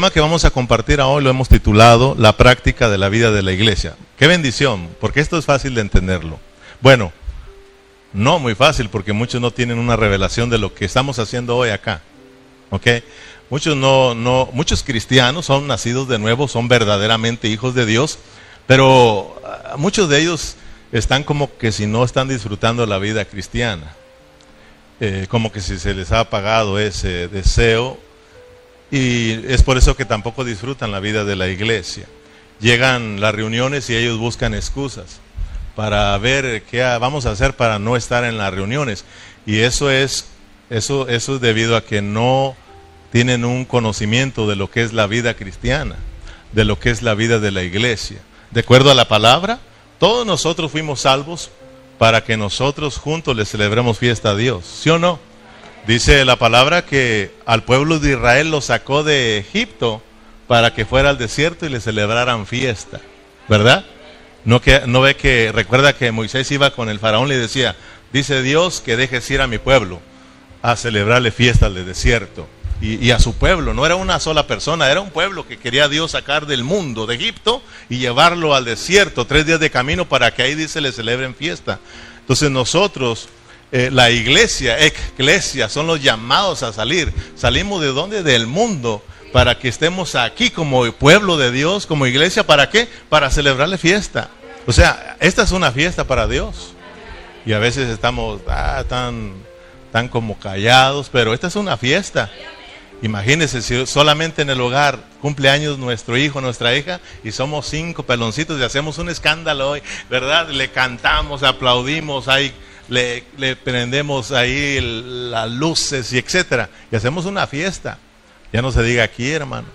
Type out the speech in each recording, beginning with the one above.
tema que vamos a compartir hoy lo hemos titulado La práctica de la vida de la iglesia. Qué bendición, porque esto es fácil de entenderlo. Bueno, no muy fácil, porque muchos no tienen una revelación de lo que estamos haciendo hoy acá. ¿Ok? Muchos no, no, muchos cristianos son nacidos de nuevo, son verdaderamente hijos de Dios, pero ah, muchos de ellos están como que si no están disfrutando la vida cristiana, eh, como que si se les ha apagado ese deseo y es por eso que tampoco disfrutan la vida de la iglesia. Llegan las reuniones y ellos buscan excusas para ver qué vamos a hacer para no estar en las reuniones. Y eso es, eso, eso es debido a que no tienen un conocimiento de lo que es la vida cristiana, de lo que es la vida de la iglesia. De acuerdo a la palabra, todos nosotros fuimos salvos para que nosotros juntos le celebremos fiesta a Dios. ¿Sí o no? Dice la palabra que al pueblo de Israel lo sacó de Egipto para que fuera al desierto y le celebraran fiesta, ¿verdad? No, que, no ve que, recuerda que Moisés iba con el faraón y le decía, dice Dios que dejes ir a mi pueblo a celebrarle fiesta al desierto. Y, y, a su pueblo, no era una sola persona, era un pueblo que quería Dios sacar del mundo, de Egipto, y llevarlo al desierto, tres días de camino para que ahí dice le celebren fiesta. Entonces nosotros eh, la iglesia, eclesia, son los llamados a salir. Salimos de dónde? Del mundo para que estemos aquí como pueblo de Dios, como iglesia, ¿para qué? Para celebrarle fiesta. O sea, esta es una fiesta para Dios. Y a veces estamos ah, tan, tan como callados, pero esta es una fiesta. Imagínense si solamente en el hogar cumple años nuestro hijo, nuestra hija, y somos cinco peloncitos y hacemos un escándalo hoy, ¿verdad? Le cantamos, aplaudimos, hay le, prendemos ahí las luces y etcétera, y hacemos una fiesta. Ya no se diga aquí, hermano.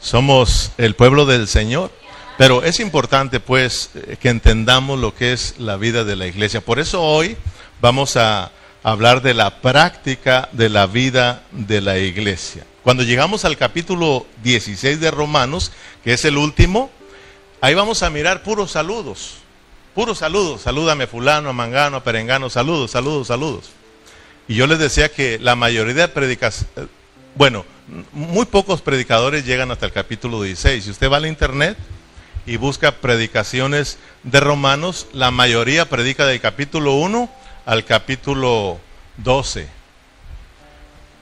Somos el pueblo del Señor. Pero es importante, pues, eh, que entendamos lo que es la vida de la iglesia. Por eso hoy vamos a hablar de la práctica de la vida de la iglesia. Cuando llegamos al capítulo 16 de Romanos, que es el último, ahí vamos a mirar puros saludos. Puros saludos, salúdame fulano, mangano, perengano, saludos, saludos, saludos. Y yo les decía que la mayoría de predicas, eh, bueno, muy pocos predicadores llegan hasta el capítulo 16. Si usted va al internet y busca predicaciones de Romanos, la mayoría predica del capítulo 1 al capítulo 12.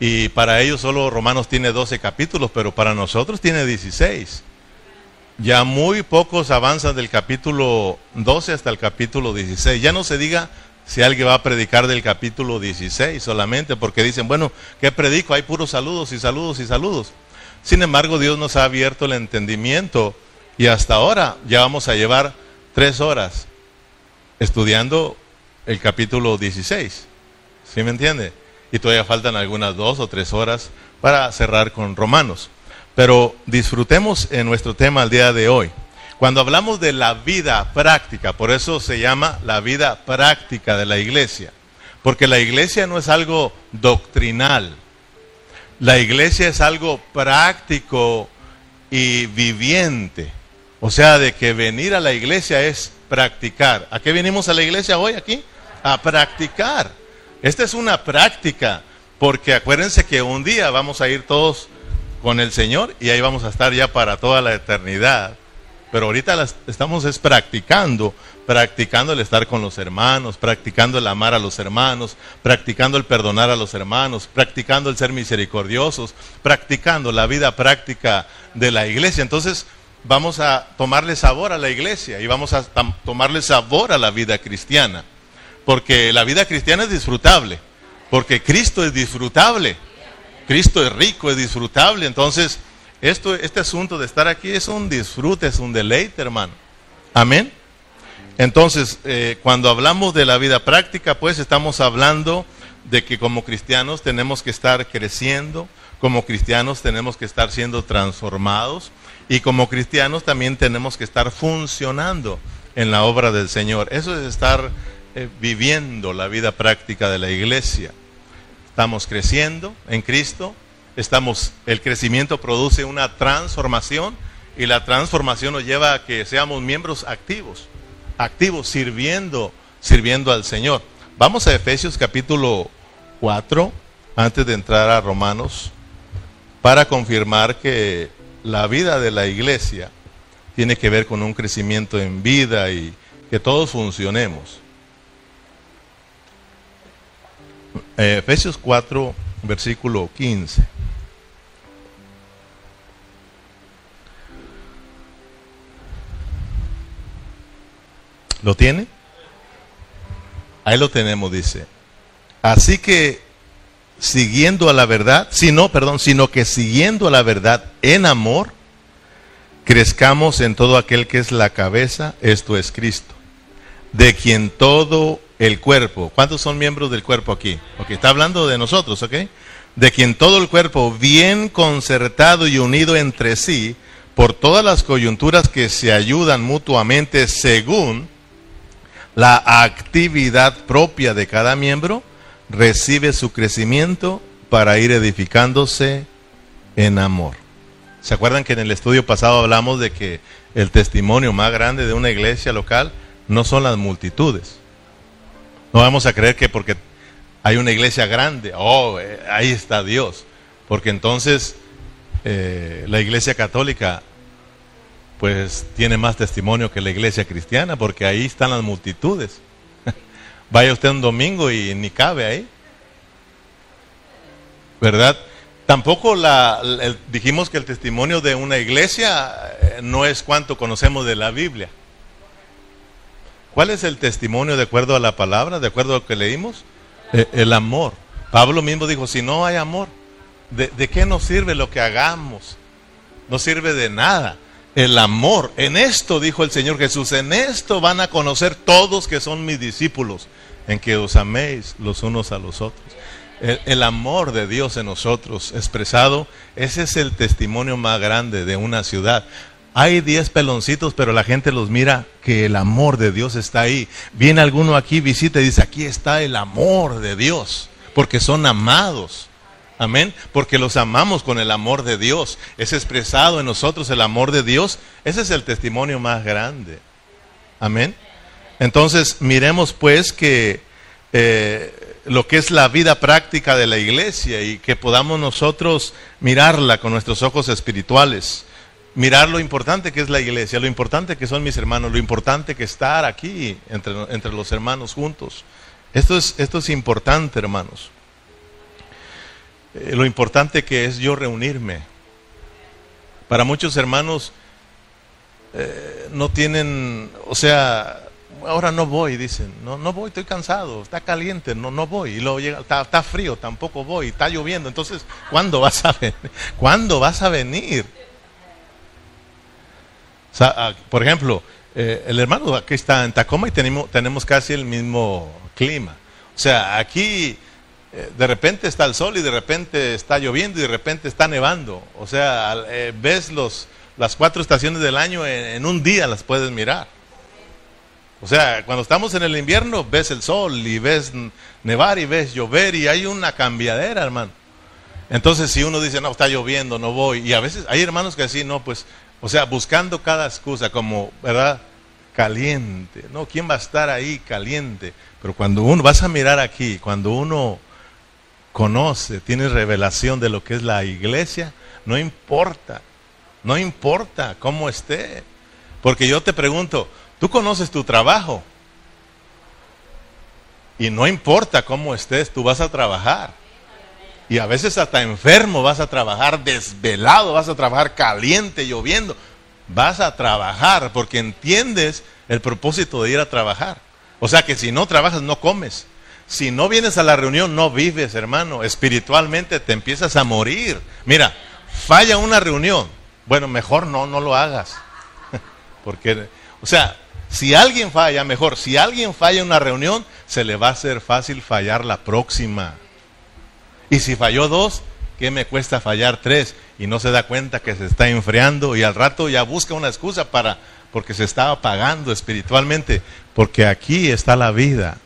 Y para ellos solo Romanos tiene 12 capítulos, pero para nosotros tiene 16. Ya muy pocos avanzan del capítulo 12 hasta el capítulo 16. Ya no se diga si alguien va a predicar del capítulo 16 solamente, porque dicen, bueno, ¿qué predico? Hay puros saludos y saludos y saludos. Sin embargo, Dios nos ha abierto el entendimiento y hasta ahora ya vamos a llevar tres horas estudiando el capítulo 16. ¿Sí me entiende? Y todavía faltan algunas dos o tres horas para cerrar con Romanos. Pero disfrutemos en nuestro tema el día de hoy. Cuando hablamos de la vida práctica, por eso se llama la vida práctica de la iglesia, porque la iglesia no es algo doctrinal, la iglesia es algo práctico y viviente. O sea, de que venir a la iglesia es practicar. ¿A qué venimos a la iglesia hoy aquí? A practicar. Esta es una práctica, porque acuérdense que un día vamos a ir todos con el Señor y ahí vamos a estar ya para toda la eternidad. Pero ahorita estamos es practicando, practicando el estar con los hermanos, practicando el amar a los hermanos, practicando el perdonar a los hermanos, practicando el ser misericordiosos, practicando la vida práctica de la iglesia. Entonces vamos a tomarle sabor a la iglesia y vamos a tomarle sabor a la vida cristiana. Porque la vida cristiana es disfrutable, porque Cristo es disfrutable. Cristo es rico, es disfrutable. Entonces, esto, este asunto de estar aquí es un disfrute, es un deleite, hermano. Amén. Entonces, eh, cuando hablamos de la vida práctica, pues estamos hablando de que como cristianos tenemos que estar creciendo, como cristianos tenemos que estar siendo transformados y como cristianos también tenemos que estar funcionando en la obra del Señor. Eso es estar eh, viviendo la vida práctica de la iglesia. Estamos creciendo en Cristo, estamos, el crecimiento produce una transformación y la transformación nos lleva a que seamos miembros activos, activos sirviendo, sirviendo al Señor. Vamos a Efesios capítulo 4, antes de entrar a Romanos, para confirmar que la vida de la iglesia tiene que ver con un crecimiento en vida y que todos funcionemos. Eh, Efesios 4, versículo 15. ¿Lo tiene? Ahí lo tenemos, dice. Así que siguiendo a la verdad, sino, perdón, sino que siguiendo a la verdad en amor, crezcamos en todo aquel que es la cabeza, esto es Cristo, de quien todo el cuerpo, ¿cuántos son miembros del cuerpo aquí? Ok, está hablando de nosotros, ¿ok? De quien todo el cuerpo, bien concertado y unido entre sí, por todas las coyunturas que se ayudan mutuamente según la actividad propia de cada miembro, recibe su crecimiento para ir edificándose en amor. ¿Se acuerdan que en el estudio pasado hablamos de que el testimonio más grande de una iglesia local no son las multitudes? No vamos a creer que porque hay una iglesia grande, oh, eh, ahí está Dios. Porque entonces eh, la iglesia católica pues tiene más testimonio que la iglesia cristiana, porque ahí están las multitudes. Vaya usted un domingo y ni cabe ahí. ¿Verdad? Tampoco la, dijimos que el testimonio de una iglesia eh, no es cuánto conocemos de la Biblia. ¿Cuál es el testimonio de acuerdo a la palabra, de acuerdo a lo que leímos? Eh, el amor. Pablo mismo dijo, si no hay amor, ¿de, ¿de qué nos sirve lo que hagamos? No sirve de nada el amor. En esto, dijo el Señor Jesús, en esto van a conocer todos que son mis discípulos, en que os améis los unos a los otros. El, amor de Dios en nosotros expresado, ese es el testimonio más grande de una ciudad. Hay diez peloncitos, pero la gente los mira que el amor de Dios está ahí. Viene alguno aquí, visita y dice, aquí está el amor de Dios, porque son amados. Amén. Porque los amamos con el amor de Dios. Es expresado en nosotros el amor de Dios. Ese es el testimonio más grande. Amén. Entonces, miremos pues que eh, lo que es la vida práctica de la iglesia y que podamos nosotros mirarla con nuestros ojos espirituales. Mirar lo importante que es la iglesia, lo importante que son mis hermanos, lo importante que estar aquí entre, entre los hermanos juntos. Esto es, esto es importante, hermanos. Eh, lo importante que es yo reunirme. Para muchos hermanos eh, no tienen, o sea, ahora no voy, dicen, no, no voy, estoy cansado, está caliente, no, no voy, y luego llega, está, está frío, tampoco voy, está lloviendo, entonces, ¿cuándo vas a venir? ¿Cuándo vas a venir? Ah, por ejemplo, eh, el hermano aquí está en Tacoma y tenemos, tenemos casi el mismo clima. O sea, aquí eh, de repente está el sol y de repente está lloviendo y de repente está nevando. O sea, eh, ves los, las cuatro estaciones del año en, un día las puedes mirar. O sea, cuando estamos en el invierno ves el sol y ves nevar y ves llover y hay una cambiadera, hermano. Entonces si uno dice, no, está lloviendo, no voy. Y a veces hay hermanos que así, no, pues, o sea, buscando cada excusa como, ¿verdad? Caliente. No, ¿quién va a estar ahí caliente? Pero cuando uno, vas a mirar aquí, cuando uno conoce, tiene revelación de lo que es la iglesia, no importa, no importa cómo esté. Porque yo te pregunto, tú conoces tu trabajo y no importa cómo estés, tú vas a trabajar. Y a veces hasta enfermo vas a trabajar, desvelado, vas a trabajar caliente, lloviendo. Vas a trabajar porque entiendes el propósito de ir a trabajar. O sea que si no trabajas, no comes. Si no vienes a la reunión, no vives, hermano. Espiritualmente te empiezas a morir. Mira, falla una reunión. Bueno, mejor no, no lo hagas. Porque, o sea, si alguien falla, mejor, si alguien falla una reunión, se le va a hacer fácil fallar la próxima. Y si falló dos, ¿qué me cuesta fallar tres? Y no se da cuenta que se está enfriando y al rato ya busca una excusa para, porque se está apagando espiritualmente. Porque aquí está la vida.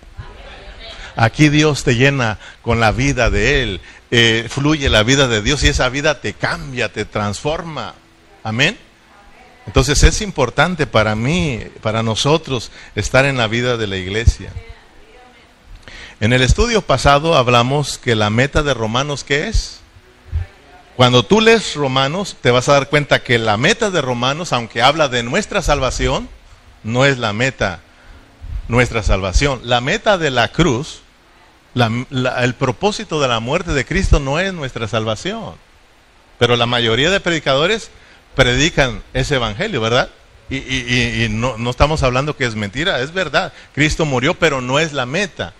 Aquí Dios te llena con la vida de Él, eh, fluye la vida de Dios y esa vida te cambia, te transforma. Amén. Entonces es importante para mí, para nosotros, estar en la vida de la iglesia. En el estudio pasado hablamos que la meta de Romanos, ¿qué es? Cuando tú lees Romanos, te vas a dar cuenta que la meta de Romanos, aunque habla de nuestra salvación, no es la meta nuestra salvación. La meta de la cruz, el propósito de la muerte de Cristo no es nuestra salvación. Pero la mayoría de predicadores predican ese evangelio, ¿verdad? Y, no, no, estamos hablando que es mentira, es verdad. Cristo murió, pero no es la meta.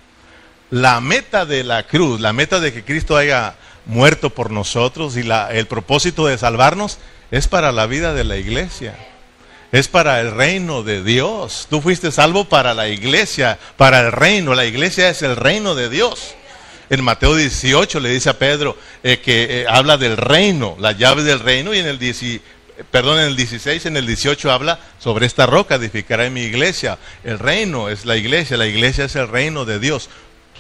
La meta de la cruz, la meta de que Cristo haya muerto por nosotros y el propósito de salvarnos es para la vida de la iglesia. Es para el reino de Dios. Tú fuiste salvo para la iglesia, para el reino. La iglesia es el reino de Dios. En Mateo 18 le dice a Pedro eh, que eh, habla del reino, la llave del reino, y en el, perdón, en el 16, en el 18 habla sobre esta roca edificará en mi iglesia. El reino es la iglesia, la iglesia es el reino de Dios.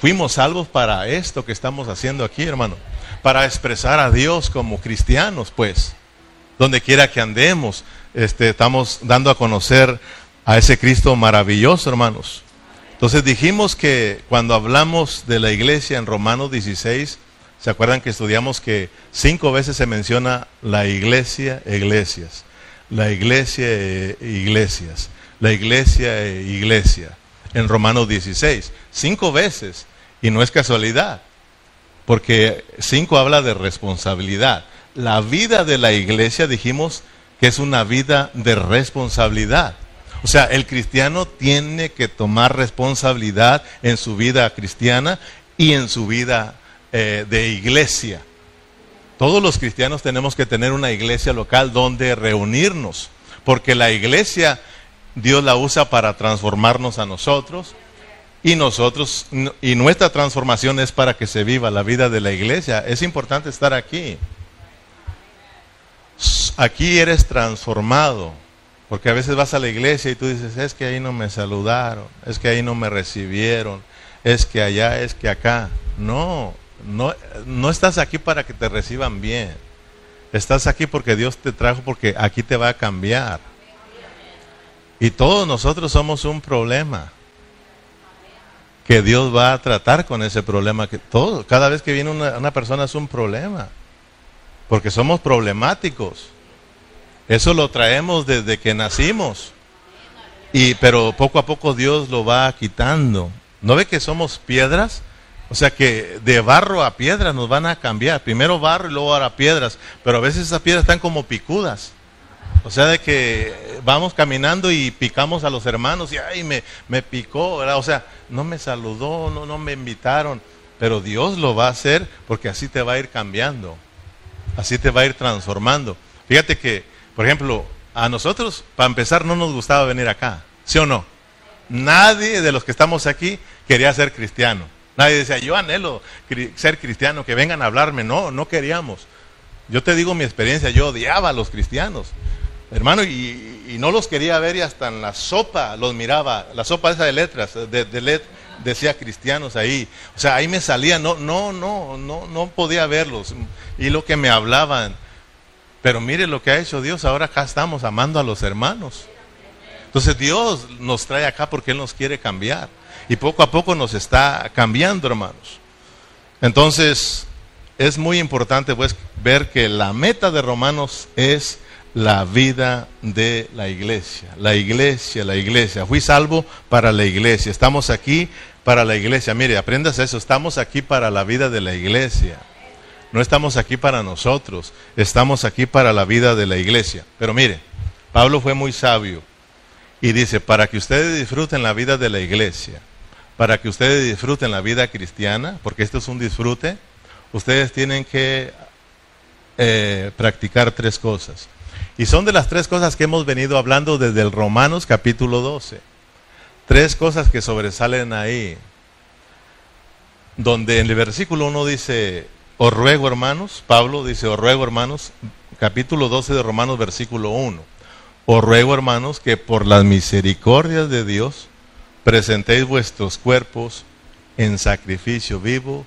Fuimos salvos para esto que estamos haciendo aquí, hermano, para expresar a Dios como cristianos, pues, donde quiera que andemos, este, estamos dando a conocer a ese Cristo maravilloso, hermanos. Entonces dijimos que cuando hablamos de la iglesia en Romanos 16, ¿se acuerdan que estudiamos que cinco veces se menciona la iglesia, iglesias? La iglesia, e iglesias. La iglesia, e iglesia. En Romanos 16. Cinco veces. Y no es casualidad. Porque cinco habla de responsabilidad. La vida de la iglesia, dijimos que es una vida de responsabilidad. O sea, el cristiano tiene que tomar responsabilidad en su vida cristiana y en su vida eh, de iglesia. Todos los cristianos tenemos que tener una iglesia local donde reunirnos, porque la iglesia Dios la usa para transformarnos a nosotros y nosotros y nuestra transformación es para que se viva la vida de la iglesia. Es importante estar aquí. Aquí eres transformado. Porque a veces vas a la iglesia y tú dices, es que ahí no me saludaron, es que ahí no me recibieron, es que allá, es que acá. No, no, no estás aquí para que te reciban bien. Estás aquí porque Dios te trajo, porque aquí te va a cambiar. Y todos nosotros somos un problema. Que Dios va a tratar con ese problema. Que todo, cada vez que viene una, una persona es un problema. Porque somos problemáticos. Eso lo traemos desde que nacimos. Y, pero poco a poco Dios lo va quitando. ¿No ve que somos piedras? O sea que de barro a piedra nos van a cambiar. Primero barro y luego ahora piedras. Pero a veces esas piedras están como picudas. O sea, de que vamos caminando y picamos a los hermanos y ay, me, me picó. O sea, no me saludó, no, no me invitaron. Pero Dios lo va a hacer porque así te va a ir cambiando. Así te va a ir transformando. Fíjate que por ejemplo, a nosotros, para empezar, no nos gustaba venir acá, ¿sí o no? Nadie de los que estamos aquí quería ser cristiano. Nadie decía, yo anhelo ser cristiano, que vengan a hablarme. No, no queríamos. Yo te digo mi experiencia, yo odiaba a los cristianos, hermano, y, no los quería ver y hasta en la sopa los miraba, la sopa esa de letras, de, de decía cristianos ahí. O sea, ahí me salía, no, no, no, no, no podía verlos. Y lo que me hablaban, pero mire lo que ha hecho Dios, ahora acá estamos amando a los hermanos. Entonces Dios nos trae acá porque Él nos quiere cambiar. Y poco a poco nos está cambiando, hermanos. Entonces, es muy importante pues ver que la meta de Romanos es la vida de la iglesia. La iglesia, la iglesia. Fui salvo para la iglesia. Estamos aquí para la iglesia. Mire, aprendas eso. Estamos aquí para la vida de la iglesia. No estamos aquí para nosotros, estamos aquí para la vida de la iglesia. Pero mire, Pablo fue muy sabio y dice, para que ustedes disfruten la vida de la iglesia, para que ustedes disfruten la vida cristiana, porque esto es un disfrute, ustedes tienen que eh, practicar tres cosas. Y son de las tres cosas que hemos venido hablando desde el Romanos capítulo 12. Tres cosas que sobresalen ahí. Donde en el versículo 1 dice, os ruego, hermanos, Pablo dice, os ruego, hermanos, capítulo 12 de Romanos, versículo 1. Os ruego, hermanos, que por las misericordias de Dios presentéis vuestros cuerpos en sacrificio vivo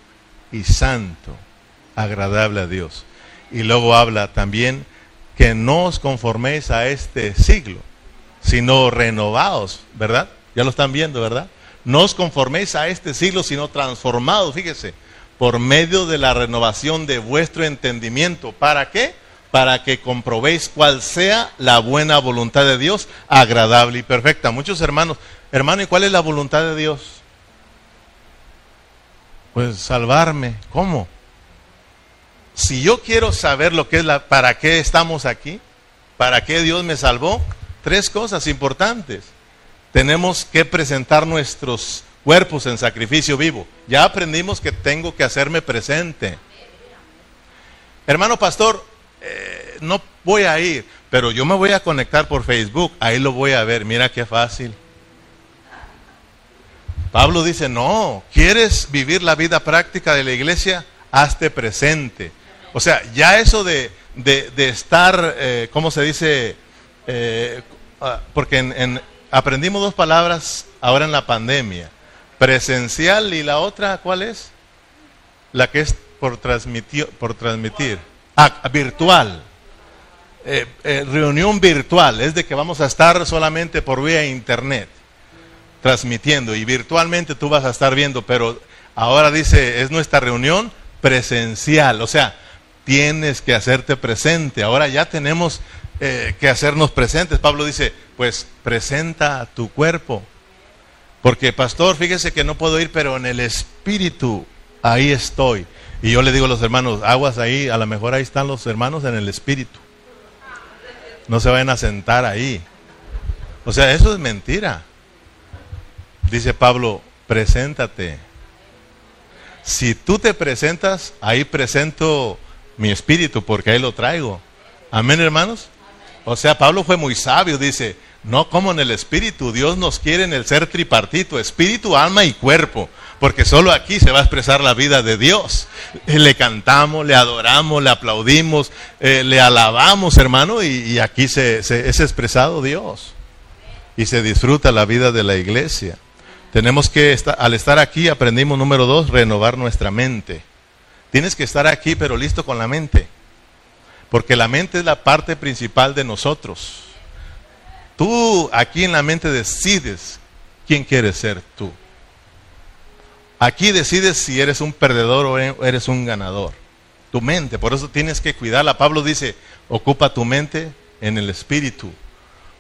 y santo, agradable a Dios. Y luego habla también que no os conforméis a este siglo, sino renovados, ¿verdad? Ya lo están viendo, ¿verdad? No os conforméis a este siglo, sino transformados, fíjese, por medio de la renovación de vuestro entendimiento. ¿Para qué? Para que comprobéis cuál sea la buena voluntad de Dios, agradable y perfecta. Muchos hermanos, hermano, ¿y cuál es la voluntad de Dios? Pues salvarme. ¿Cómo? Si yo quiero saber lo que es la, para qué estamos aquí, para qué Dios me salvó, tres cosas importantes. Tenemos que presentar nuestros cuerpos en sacrificio vivo. Ya aprendimos que tengo que hacerme presente. Hermano pastor, eh, no voy a ir, pero yo me voy a conectar por Facebook, ahí lo voy a ver, mira qué fácil. Pablo dice, no, ¿quieres vivir la vida práctica de la iglesia? Hazte presente. O sea, ya eso de, estar, eh, ¿cómo se dice? Eh, ah, porque en, aprendimos dos palabras ahora en la pandemia. Presencial y la otra, ¿cuál es? La que es por transmitir. Por transmitir. Ah, virtual. Eh, reunión virtual, es de que vamos a estar solamente por vía internet transmitiendo y virtualmente tú vas a estar viendo, pero ahora dice, es nuestra reunión presencial, o sea, tienes que hacerte presente, ahora ya tenemos eh, que hacernos presentes. Pablo dice, pues presenta tu cuerpo, porque pastor, fíjese que no puedo ir, pero en el espíritu, ahí estoy. Y yo le digo a los hermanos, aguas ahí, a lo mejor ahí están los hermanos en el espíritu. No se vayan a sentar ahí. O sea, eso es mentira. Dice Pablo, preséntate. Si tú te presentas, ahí presento mi espíritu, porque ahí lo traigo. Amén, hermanos. O sea, Pablo fue muy sabio, dice, no como en el espíritu, Dios nos quiere en el ser tripartito, espíritu, alma y cuerpo, porque solo aquí se va a expresar la vida de Dios. Le cantamos, le adoramos, le aplaudimos, eh, le alabamos, hermano, y, aquí se, es expresado Dios. Y se disfruta la vida de la iglesia. Tenemos que, al estar aquí, aprendimos número dos, renovar nuestra mente. Tienes que estar aquí, pero listo con la mente. Porque la mente es la parte principal de nosotros. Tú aquí en la mente decides quién quieres ser tú. Aquí decides si eres un perdedor o eres un ganador. Tu mente, por eso tienes que cuidarla. Pablo dice, ocupa tu mente en el espíritu.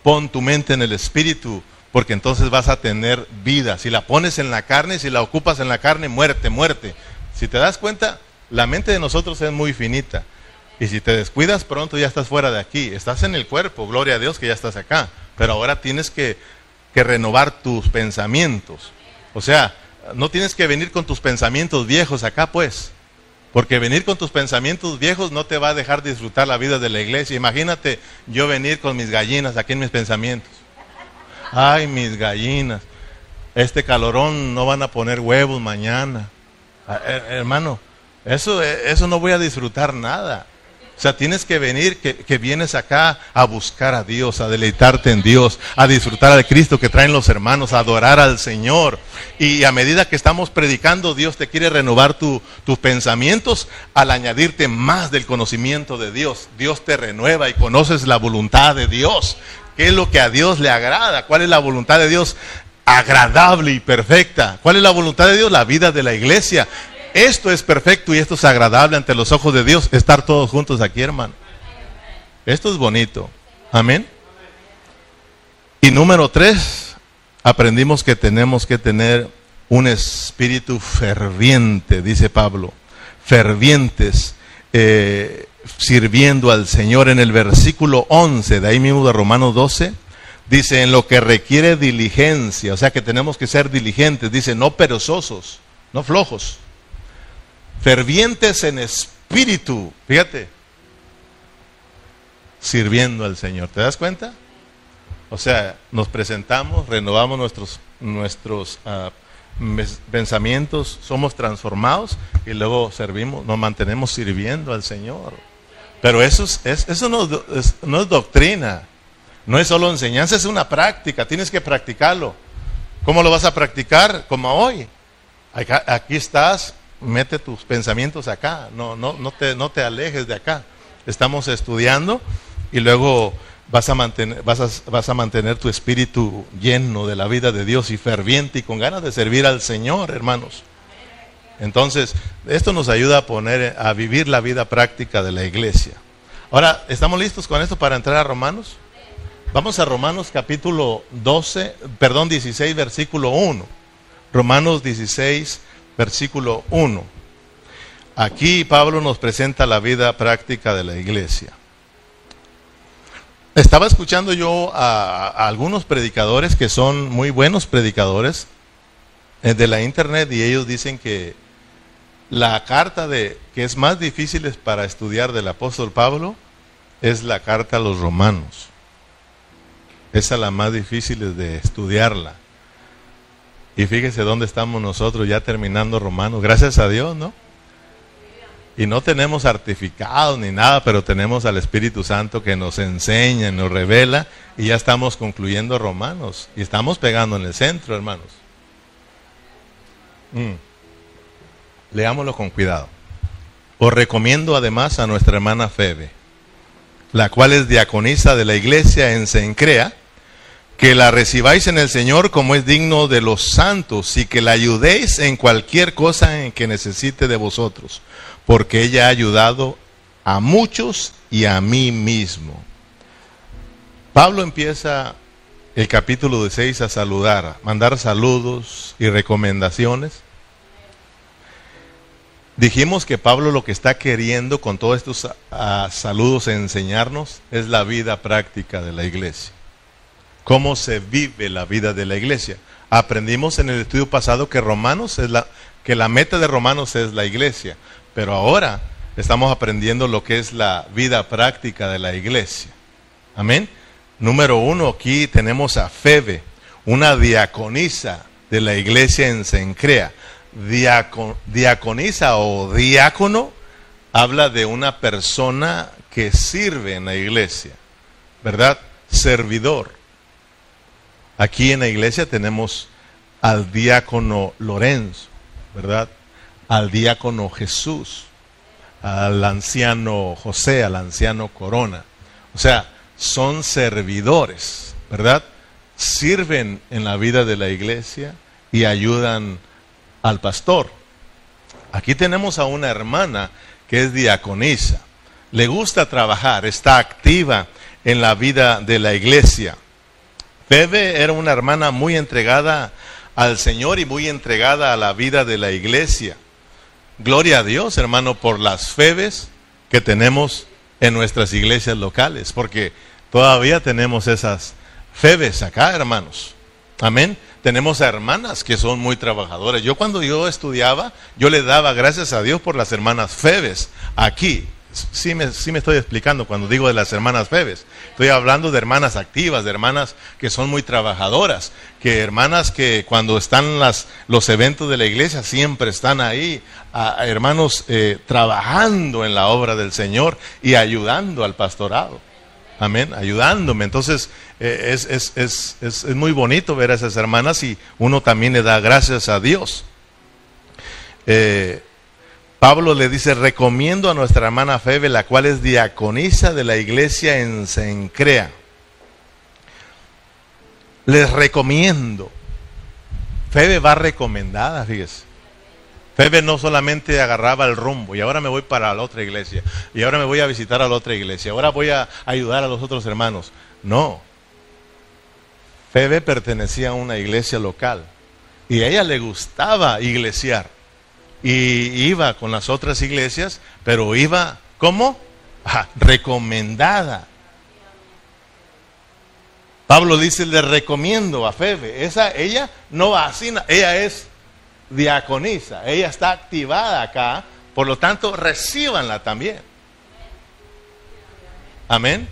Pon tu mente en el espíritu porque entonces vas a tener vida. Si la pones en la carne, si la ocupas en la carne, muerte, muerte. Si te das cuenta, la mente de nosotros es muy finita. Y si te descuidas, pronto ya estás fuera de aquí. Estás en el cuerpo, gloria a Dios que ya estás acá. Pero ahora tienes que, que renovar tus pensamientos. O sea, no tienes que venir con tus pensamientos viejos acá, pues. Porque venir con tus pensamientos viejos no te va a dejar disfrutar la vida de la iglesia. Imagínate yo venir con mis gallinas aquí en mis pensamientos. Ay, mis gallinas, este calorón no van a poner huevos mañana. Ah, hermano, eso, eso no voy a disfrutar nada. O sea, tienes que venir, que, vienes acá a buscar a Dios, a deleitarte en Dios, a disfrutar de Cristo que traen los hermanos, a adorar al Señor. Y a medida que estamos predicando, Dios te quiere renovar tus pensamientos al añadirte más del conocimiento de Dios. Dios te renueva y conoces la voluntad de Dios. ¿Qué es lo que a Dios le agrada? ¿Cuál es la voluntad de Dios? Agradable y perfecta. ¿Cuál es la voluntad de Dios? La vida de la iglesia. Esto es perfecto y esto es agradable ante los ojos de Dios, estar todos juntos aquí, hermano. Esto es bonito. Amén. Y número tres, aprendimos que tenemos que tener un espíritu ferviente, dice Pablo. Fervientes. Eh, sirviendo al Señor. En el versículo 11, de ahí mismo de Romanos 12, dice, en lo que requiere diligencia, o sea que tenemos que ser diligentes, dice, no perezosos, no flojos, fervientes en espíritu, fíjate, sirviendo al Señor. ¿Te das cuenta? O sea, nos presentamos, renovamos nuestros, nuestros uh, pensamientos, somos transformados y luego servimos, nos mantenemos sirviendo al Señor. Pero eso, es, eso no, es, no es doctrina, no es solo enseñanza, es una práctica, tienes que practicarlo. ¿Cómo lo vas a practicar? Como hoy. Aquí estás, mete tus pensamientos acá, no, no, no, te, no te alejes de acá. Estamos estudiando y luego vas a, mantener, vas, vas a mantener tu espíritu lleno de la vida de Dios y ferviente y con ganas de servir al Señor, hermanos. Entonces, esto nos ayuda a poner, a vivir la vida práctica de la iglesia. Ahora, ¿estamos listos con esto para entrar a Romanos? Vamos a Romanos capítulo 12, perdón, 16, versículo 1. Romanos 16, versículo 1. Aquí Pablo nos presenta la vida práctica de la iglesia. Estaba escuchando yo a, algunos predicadores que son muy buenos predicadores eh, de la internet y ellos dicen que la carta de que es más difícil para estudiar del apóstol Pablo es la carta a los romanos. Esa es la más difícil de estudiarla. Y fíjese dónde estamos nosotros ya terminando Romanos. Gracias a Dios, ¿no? Y no tenemos certificados ni nada, pero tenemos al Espíritu Santo que nos enseña, nos revela y ya estamos concluyendo Romanos. Y estamos pegando en el centro, hermanos. Mm. Leámoslo con cuidado. Os recomiendo además a nuestra hermana Febe, la cual es diaconisa de la iglesia en Sencrea, que la recibáis en el Señor como es digno de los santos y que la ayudéis en cualquier cosa en que necesite de vosotros porque ella ha ayudado a muchos y a mí mismo. Pablo empieza el capítulo de 6 a saludar, mandar saludos y recomendaciones. Dijimos que Pablo lo que está queriendo con todos estos ah, saludos enseñarnos es la vida práctica de la iglesia. Cómo se vive la vida de la iglesia. Aprendimos en el estudio pasado que Romanos es la que la meta de Romanos es la iglesia. Pero ahora estamos aprendiendo lo que es la vida práctica de la iglesia. Amén. Número uno, aquí tenemos a Febe, una diaconisa de la iglesia en Sencrea. diaconisa o diácono habla de una persona que sirve en la iglesia, ¿verdad? Servidor. Aquí en la iglesia tenemos al diácono Lorenzo, ¿verdad? al diácono Jesús, al anciano José, al anciano Corona. O sea, son servidores, ¿verdad? Sirven en la vida de la iglesia y ayudan al pastor. Aquí tenemos a una hermana que es diaconisa. Le gusta trabajar, está activa en la vida de la iglesia. Bebe era una hermana muy entregada al Señor y muy entregada a la vida de la iglesia. Gloria a Dios, hermano, por las febes que tenemos en nuestras iglesias locales, porque todavía tenemos esas febes acá, hermanos. Amén. Tenemos a hermanas que son muy trabajadoras. Yo cuando yo estudiaba, yo le daba gracias a Dios por las hermanas febes aquí sí me, sí me estoy explicando cuando digo de las hermanas Febes. Estoy hablando de hermanas activas, de hermanas que son muy trabajadoras, que hermanas que cuando están las, los eventos de la iglesia siempre están ahí, a, hermanos eh, trabajando en la obra del Señor y ayudando al pastorado. Amén, ayudándome. Entonces eh, es, es, es, es, muy bonito ver a esas hermanas y uno también le da gracias a Dios. Eh, Pablo le dice, recomiendo a nuestra hermana Febe, la cual es diaconisa de la iglesia en Sencrea. Les recomiendo. Febe va recomendada, fíjese. Febe no solamente agarraba el rumbo y ahora me voy para la otra iglesia y ahora me voy a visitar a la otra iglesia, ahora voy a ayudar a los otros hermanos. No. Febe pertenecía a una iglesia local y a ella le gustaba iglesiar y iba con las otras iglesias, pero iba, ¿cómo? recomendada. Pablo dice, le recomiendo a Febe. Esa, ella no va así, ella es diaconisa, ella está activada acá, por lo tanto, recíbanla también. Amén.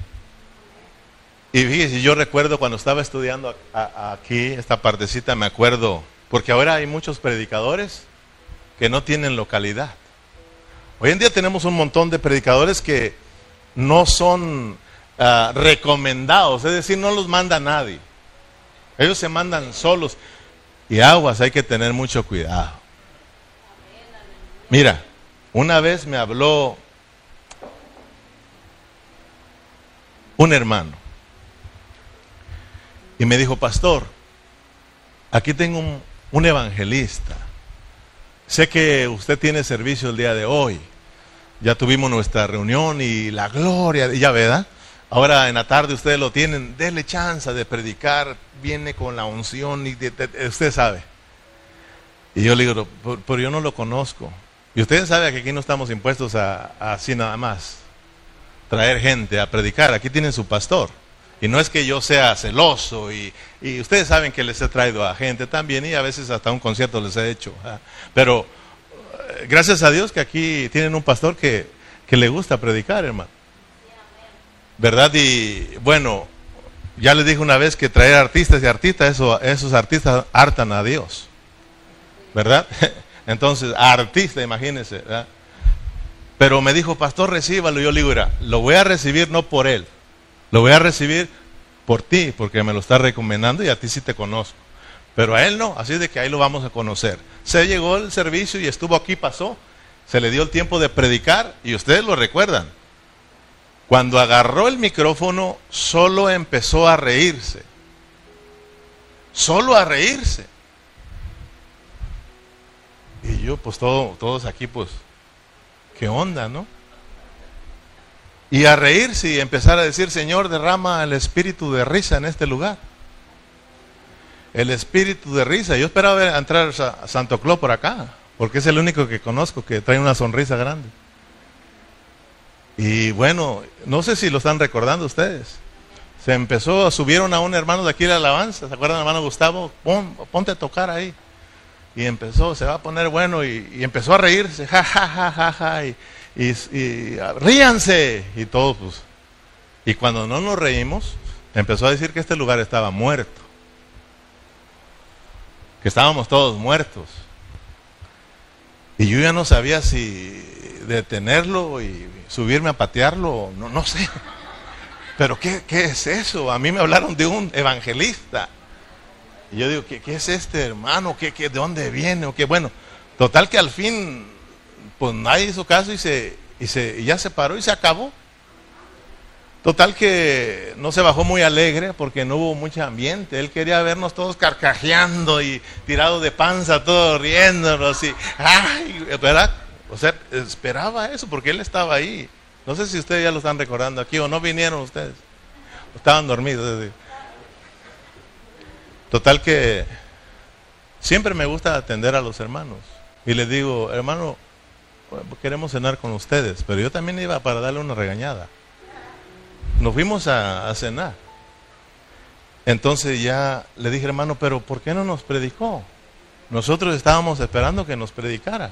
Y fíjese, yo recuerdo cuando estaba estudiando aquí, esta partecita, me acuerdo, porque ahora hay muchos predicadores que no tienen localidad. Hoy en día tenemos un montón de predicadores que no son ah, recomendados, es decir, no los manda nadie. Ellos se mandan solos. Y aguas, hay que tener mucho cuidado. Mira, una vez me habló un hermano y me dijo, pastor, aquí tengo un, un evangelista sé que usted tiene servicio el día de hoy. Ya tuvimos nuestra reunión y la gloria, ya verdad. Ahora en la tarde ustedes lo tienen, déle chance de predicar, viene con la unción y usted sabe. Y yo le digo, pero, yo no lo conozco. Y ustedes saben que aquí no estamos impuestos a, así nada más, traer gente a predicar. Aquí tienen su pastor. Y no es que yo sea celoso y, ustedes saben que les he traído a gente también y a veces hasta un concierto les he hecho. Pero gracias a Dios que aquí tienen un pastor que, le gusta predicar, hermano. ¿Verdad? Y bueno, ya les dije una vez que traer artistas y artistas, eso, esos artistas hartan a Dios. ¿Verdad? Entonces, artista, imagínense. ¿verdad? Pero me dijo, pastor, recíbalo. Yo le digo, lo voy a recibir no por él, lo voy a recibir por ti, porque me lo está recomendando y a ti sí te conozco. Pero a él no, así de que ahí lo vamos a conocer. Se llegó el servicio y estuvo aquí, pasó. Se le dio el tiempo de predicar y ustedes lo recuerdan. Cuando agarró el micrófono, solo empezó a reírse. Solo a reírse. Y yo, pues todo, todos aquí, pues, ¿qué onda, no? Y a reírse y empezar a decir, Señor, derrama el espíritu de risa en este lugar el espíritu de risa. Yo esperaba ver, entrar a Santo Claus por acá, porque es el único que conozco que trae una sonrisa grande. Y bueno, no sé si lo están recordando ustedes. Se empezó, subieron a un hermano de aquí de alabanza, ¿se acuerdan, hermano Gustavo? ponte a tocar ahí. Y empezó, se va a poner bueno y, empezó a reírse, ja, ja, ja, ja, ja, y, ríanse. Y todos, pues. Y cuando no nos reímos, empezó a decir que este lugar estaba muerto que estábamos todos muertos. Y yo ya no sabía si detenerlo y subirme a patearlo, no, no sé. Pero ¿qué, es eso? A mí me hablaron de un evangelista. Y yo digo, ¿qué, qué es este hermano? ¿Qué, qué, ¿De dónde viene? ¿O qué? Bueno, total que al fin, pues nadie hizo caso y, se, y, se, ya se paró y se acabó. Total que no se bajó muy alegre porque no hubo mucho ambiente. Él quería vernos todos carcajeando y tirado de panza, todos riéndonos y ay, ¿verdad? O sea, esperaba eso porque él estaba ahí. No sé si ustedes ya lo están recordando aquí o no vinieron ustedes. Estaban dormidos. Total que siempre me gusta atender a los hermanos y les digo, hermano, queremos cenar con ustedes, pero yo también iba para darle una regañada nos fuimos a, cenar. Entonces ya le dije, hermano, pero ¿por qué no nos predicó? Nosotros estábamos esperando que nos predicara.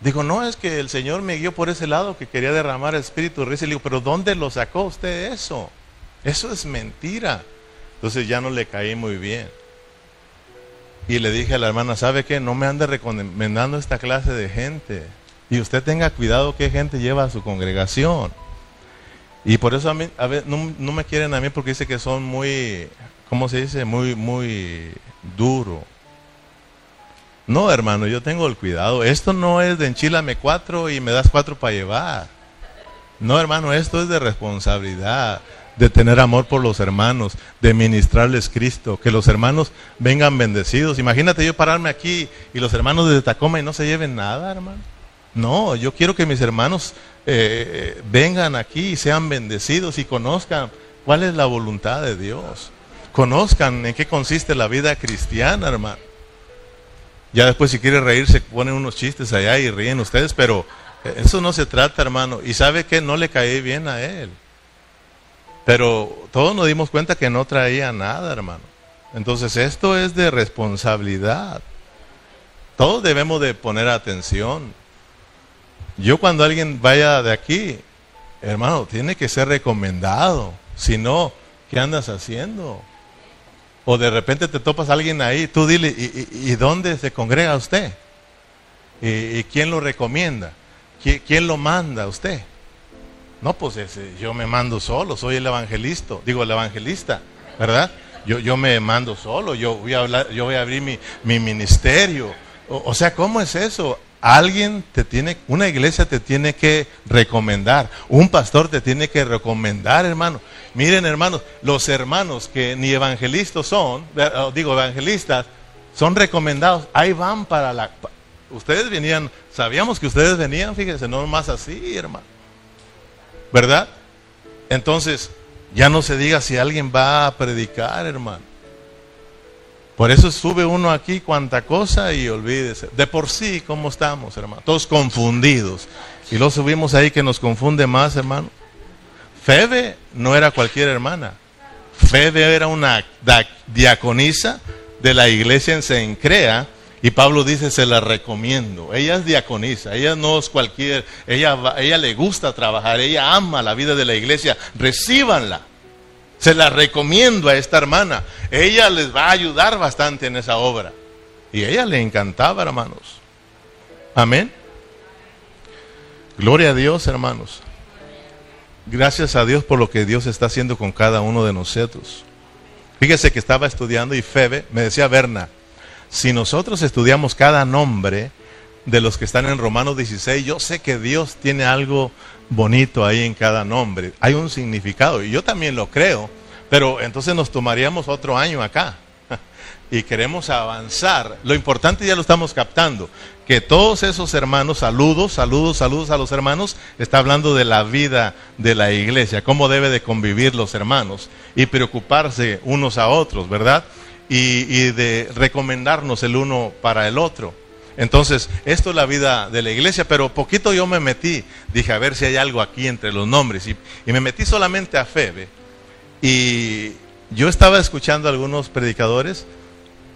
Dijo, no, es que el Señor me guió por ese lado que quería derramar el espíritu de risa. Y le digo, pero ¿dónde lo sacó usted eso? Eso es mentira. Entonces ya no le caí muy bien. Y le dije a la hermana, ¿sabe qué? No me ande recomendando esta clase de gente. Y usted tenga cuidado qué gente lleva a su congregación. Y por eso a mí, a ver, no, me quieren a mí porque dice que son muy, ¿cómo se dice? Muy, muy duro. No, hermano, yo tengo el cuidado. Esto no es de enchilame cuatro y me das cuatro para llevar. No, hermano, esto es de responsabilidad, de tener amor por los hermanos, de ministrarles Cristo, que los hermanos vengan bendecidos. Imagínate yo pararme aquí y los hermanos de Tacoma y no se lleven nada, hermano. No, yo quiero que mis hermanos eh, vengan aquí y sean bendecidos y conozcan cuál es la voluntad de Dios. Conozcan en qué consiste la vida cristiana, hermano. Ya después si quiere reírse, ponen unos chistes allá y ríen ustedes, pero eh, eso no se trata, hermano. Y sabe que no le caí bien a él. Pero todos nos dimos cuenta que no traía nada, hermano. Entonces esto es de responsabilidad. Todos debemos de poner atención. Yo cuando alguien vaya de aquí, hermano, tiene que ser recomendado. Si no, ¿qué andas haciendo? O de repente te topas a alguien ahí, tú dile, ¿y, dónde se congrega usted? ¿Y, quién lo recomienda? ¿Quién, lo manda usted? No, pues yo me mando solo, soy el evangelista, digo el evangelista, ¿verdad? Yo, yo me mando solo, yo voy a, hablar, yo voy a abrir mi, ministerio. o sea, ¿cómo es eso? Alguien te tiene, una iglesia te tiene que recomendar, un pastor te tiene que recomendar, hermano. Miren, hermanos, los hermanos que ni evangelistas son, digo evangelistas, son recomendados. Ahí van para la... Ustedes venían, sabíamos que ustedes venían, fíjense, no más así, hermano. ¿Verdad? Entonces, ya no se diga si alguien va a predicar, hermano. Por eso sube uno aquí cuanta cosa y olvídese. De por sí, ¿cómo estamos, hermano? Todos confundidos. Y lo subimos ahí que nos confunde más, hermano. Febe no era cualquier hermana. Febe era una diaconisa de la iglesia en Sencrea. Y Pablo dice, se la recomiendo. Ella es diaconisa, ella no es cualquier, ella, ella le gusta trabajar, ella ama la vida de la iglesia. Recíbanla. Se la recomiendo a esta hermana. Ella les va a ayudar bastante en esa obra. Y ella le encantaba, hermanos. Amén. Gloria a Dios, hermanos. Gracias a Dios por lo que Dios está haciendo con cada uno de nosotros. Fíjese que estaba estudiando y Febe me decía, Berna, si nosotros estudiamos cada nombre de los que están en Romanos 16, yo sé que Dios tiene algo bonito ahí en cada nombre. Hay un significado y yo también lo creo, pero entonces nos tomaríamos otro año acá y queremos avanzar. Lo importante ya lo estamos captando, que todos esos hermanos, saludos, saludos, saludos a los hermanos, está hablando de la vida de la iglesia, cómo debe de convivir los hermanos y preocuparse unos a otros, ¿verdad? Y, y de recomendarnos el uno para el otro. Entonces, esto es la vida de la iglesia, pero poquito yo me metí, dije a ver si hay algo aquí entre los nombres, y, me metí solamente a Febe. Y yo estaba escuchando a algunos predicadores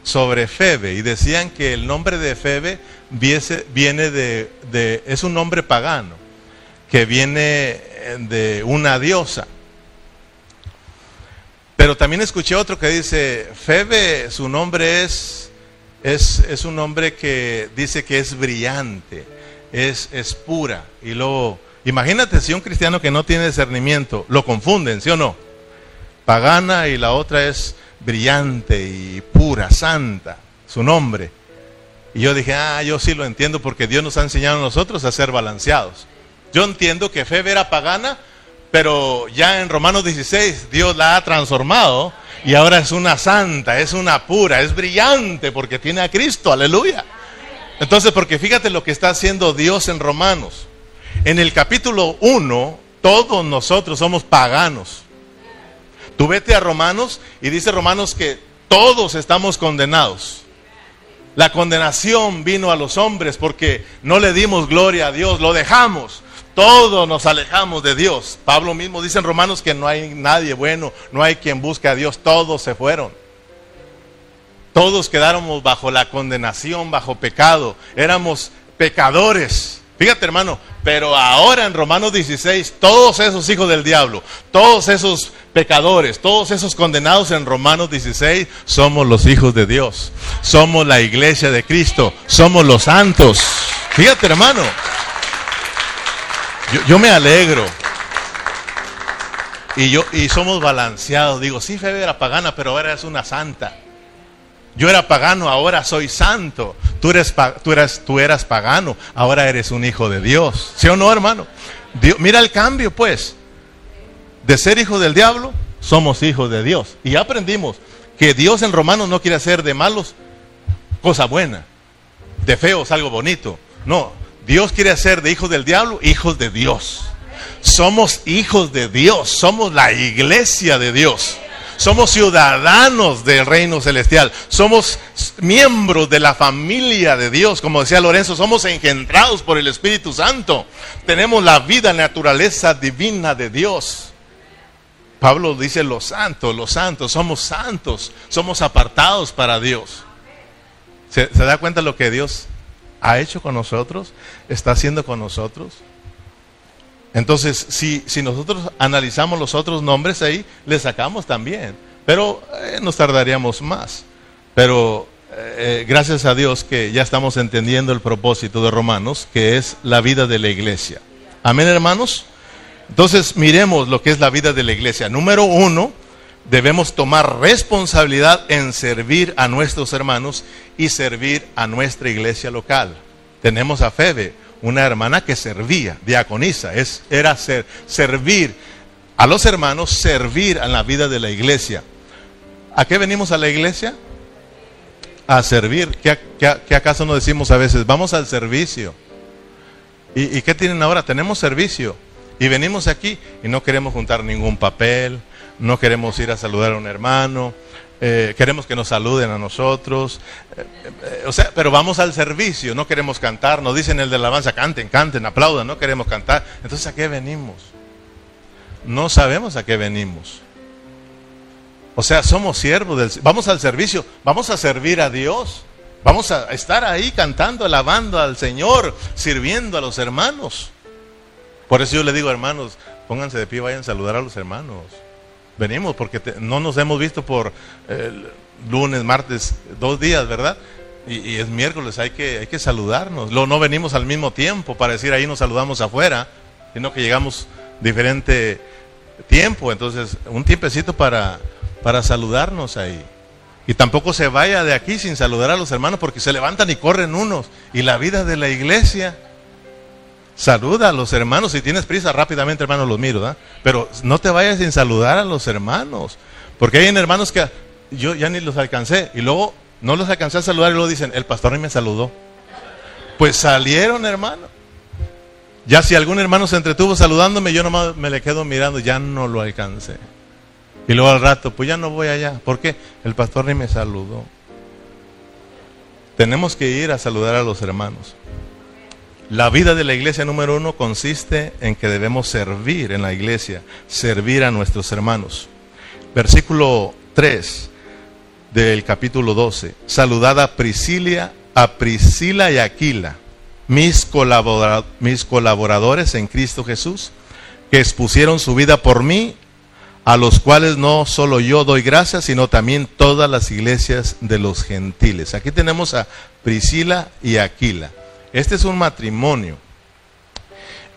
sobre Febe y decían que el nombre de Febe viene de, de, es un nombre pagano, que viene de una diosa. Pero también escuché otro que dice, Febe, su nombre es es, un hombre que dice que es brillante, es, es pura. Y luego, imagínate si un cristiano que no tiene discernimiento, lo confunden, ¿sí o no? Pagana y la otra es brillante y pura, santa, su nombre. Y yo dije, ah, yo sí lo entiendo porque Dios nos ha enseñado a nosotros a ser balanceados. Yo entiendo que Febe era pagana, pero ya en Romanos 16 Dios la ha transformado y ahora es una santa, es una pura, es brillante porque tiene a Cristo, aleluya. Entonces, porque fíjate lo que está haciendo Dios en Romanos. En el capítulo 1, todos nosotros somos paganos. Tú vete a Romanos y dice Romanos que todos estamos condenados. La condenación vino a los hombres porque no le dimos gloria a Dios, lo dejamos. Todos nos alejamos de Dios. Pablo mismo dice en Romanos que no hay nadie bueno, no hay quien busque a Dios, todos se fueron. Todos quedáramos bajo la condenación, bajo pecado. Éramos pecadores. Fíjate hermano, pero ahora en Romanos 16, todos esos hijos del diablo, todos esos pecadores, todos esos condenados en Romanos 16, somos los hijos de Dios. Somos la iglesia de Cristo, somos los santos. Fíjate hermano, yo, me alegro. Y, yo, y somos balanceados. Digo, sí, Febe era pagana, pero ahora es una santa. Yo era pagano, ahora soy santo. Tú, eres, tú, eras, tú eras pagano, ahora eres un hijo de Dios. ¿Sí o no, hermano? mira el cambio, pues. De ser hijo del diablo, somos hijos de Dios. Y aprendimos que Dios en Romanos no quiere hacer de malos cosa buena, de feos algo bonito. No, Dios quiere hacer de hijos del diablo hijos de Dios. Somos hijos de Dios, somos la iglesia de Dios. Somos ciudadanos del reino celestial. Somos miembros de la familia de Dios. Como decía Lorenzo, somos engendrados por el Espíritu Santo. Tenemos la vida, naturaleza divina de Dios. Pablo dice los santos, los santos, somos santos, somos apartados para Dios. ¿Se, se da cuenta lo que Dios ha hecho con nosotros, está haciendo con nosotros. Entonces, si, si nosotros analizamos los otros nombres ahí, le sacamos también, pero eh, nos tardaríamos más. Pero eh, gracias a Dios que ya estamos entendiendo el propósito de Romanos, que es la vida de la iglesia. Amén, hermanos. Entonces, miremos lo que es la vida de la iglesia. Número uno, debemos tomar responsabilidad en servir a nuestros hermanos y servir a nuestra iglesia local. Tenemos a Febe, una hermana que servía, diaconisa, es, era ser, servir a los hermanos, servir en la vida de la iglesia. ¿A qué venimos a la iglesia? a servir. ¿Qué, acaso no decimos a veces? Vamos al servicio. ¿Y, qué tienen ahora? Tenemos servicio. Y venimos aquí y no queremos juntar ningún papel, no queremos ir a saludar a un hermano, eh, queremos que nos saluden a nosotros. Eh, eh, o sea, pero vamos al servicio, no queremos cantar. Nos dicen el de la alabanza, canten, canten, aplaudan, no queremos cantar. Entonces, ¿a qué venimos? No sabemos a qué venimos. O sea, somos siervos del... Vamos al servicio, vamos a servir a Dios. Vamos a estar ahí cantando, alabando al Señor, sirviendo a los hermanos. Por eso yo le digo, hermanos, pónganse de pie, vayan a saludar a los hermanos. Venimos porque no nos hemos visto por lunes, martes, dos días, ¿verdad? Y, es miércoles, hay que, hay que saludarnos. Lo, no venimos al mismo tiempo para decir ahí nos saludamos afuera, sino que llegamos diferente tiempo. Entonces, un tiempecito para para saludarnos ahí. Y tampoco se vaya de aquí sin saludar a los hermanos porque se levantan y corren unos. Y la vida de la iglesia. Saluda a los hermanos. Si tienes prisa, rápidamente, hermano, los miro. Pero no te vayas sin saludar a los hermanos. Porque hay hermanos que yo ya ni los alcancé. Y luego no los alcancé a saludar y luego dicen, el pastor ni me saludó. Pues salieron, hermano. Ya si algún hermano se entretuvo saludándome, yo nomás me le quedo mirando, ya no lo alcancé. Y luego al rato, pues ya no voy allá. ¿Por qué? El pastor ni me saludó. Tenemos que ir a saludar a los hermanos. La vida de la iglesia número uno consiste en que debemos servir en la iglesia, servir a nuestros hermanos. Versículo 3 del capítulo 12. Saludad a a Priscila y Aquila, mis, mis colaboradores en Cristo Jesús, que expusieron su vida por mí a los cuales no solo yo doy gracias, sino también todas las iglesias de los gentiles. Aquí tenemos a Priscila y Aquila. Este es un matrimonio.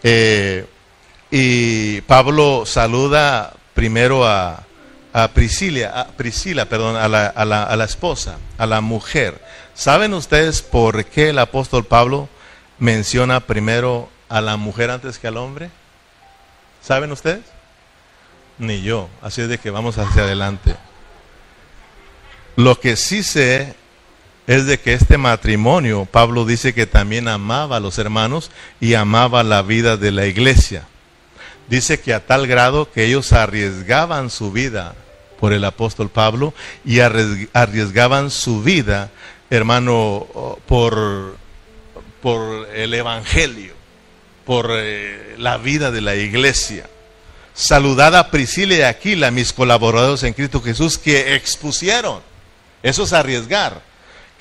Eh, y Pablo saluda primero a, Priscila, a Priscila, perdón, a la, a, la, a la esposa, a la mujer. ¿Saben ustedes por qué el apóstol Pablo menciona primero a la mujer antes que al hombre? ¿Saben ustedes? ni yo. Así es de que vamos hacia adelante. Lo que sí sé es de que este matrimonio, Pablo dice que también amaba a los hermanos y amaba la vida de la iglesia. Dice que a tal grado que ellos arriesgaban su vida por el apóstol Pablo y arriesgaban su vida, hermano, por, por el Evangelio, por eh, la vida de la iglesia. Saludad a Priscila y Aquila, mis colaboradores en Cristo Jesús, que expusieron, eso es arriesgar,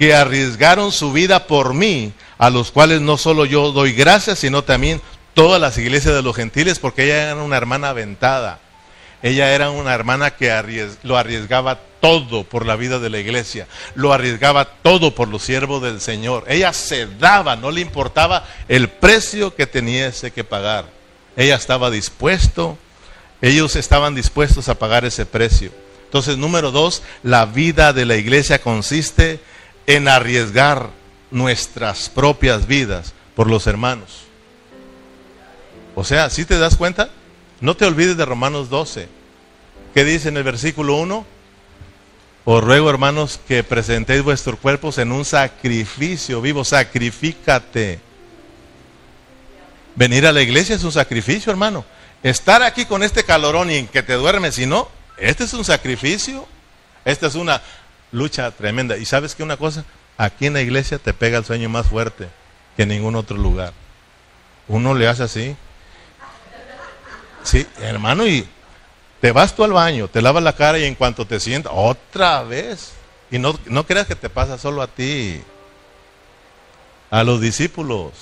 que arriesgaron su vida por mí, a los cuales no solo yo doy gracias, sino también todas las iglesias de los gentiles, porque ella era una hermana aventada. Ella era una hermana que lo arriesgaba todo por la vida de la iglesia, lo arriesgaba todo por los siervos del Señor. Ella se daba, no le importaba el precio que teniese que pagar. Ella estaba dispuesto ellos estaban dispuestos a pagar ese precio. Entonces, número dos, la vida de la iglesia consiste en arriesgar nuestras propias vidas por los hermanos. O sea, si te das cuenta, no te olvides de Romanos 12. ¿Qué dice en el versículo 1? Os ruego, hermanos, que presentéis vuestros cuerpos en un sacrificio vivo. Sacrifícate. Venir a la iglesia es un sacrificio, hermano. Estar aquí con este calorón y en que te duermes y no, este es un sacrificio, esta es una lucha tremenda. Y sabes que una cosa, aquí en la iglesia te pega el sueño más fuerte que en ningún otro lugar. Uno le hace así. Sí, hermano, y te vas tú al baño, te lavas la cara y en cuanto te sientas, otra vez. Y no, no creas que te pasa solo a ti, a los discípulos.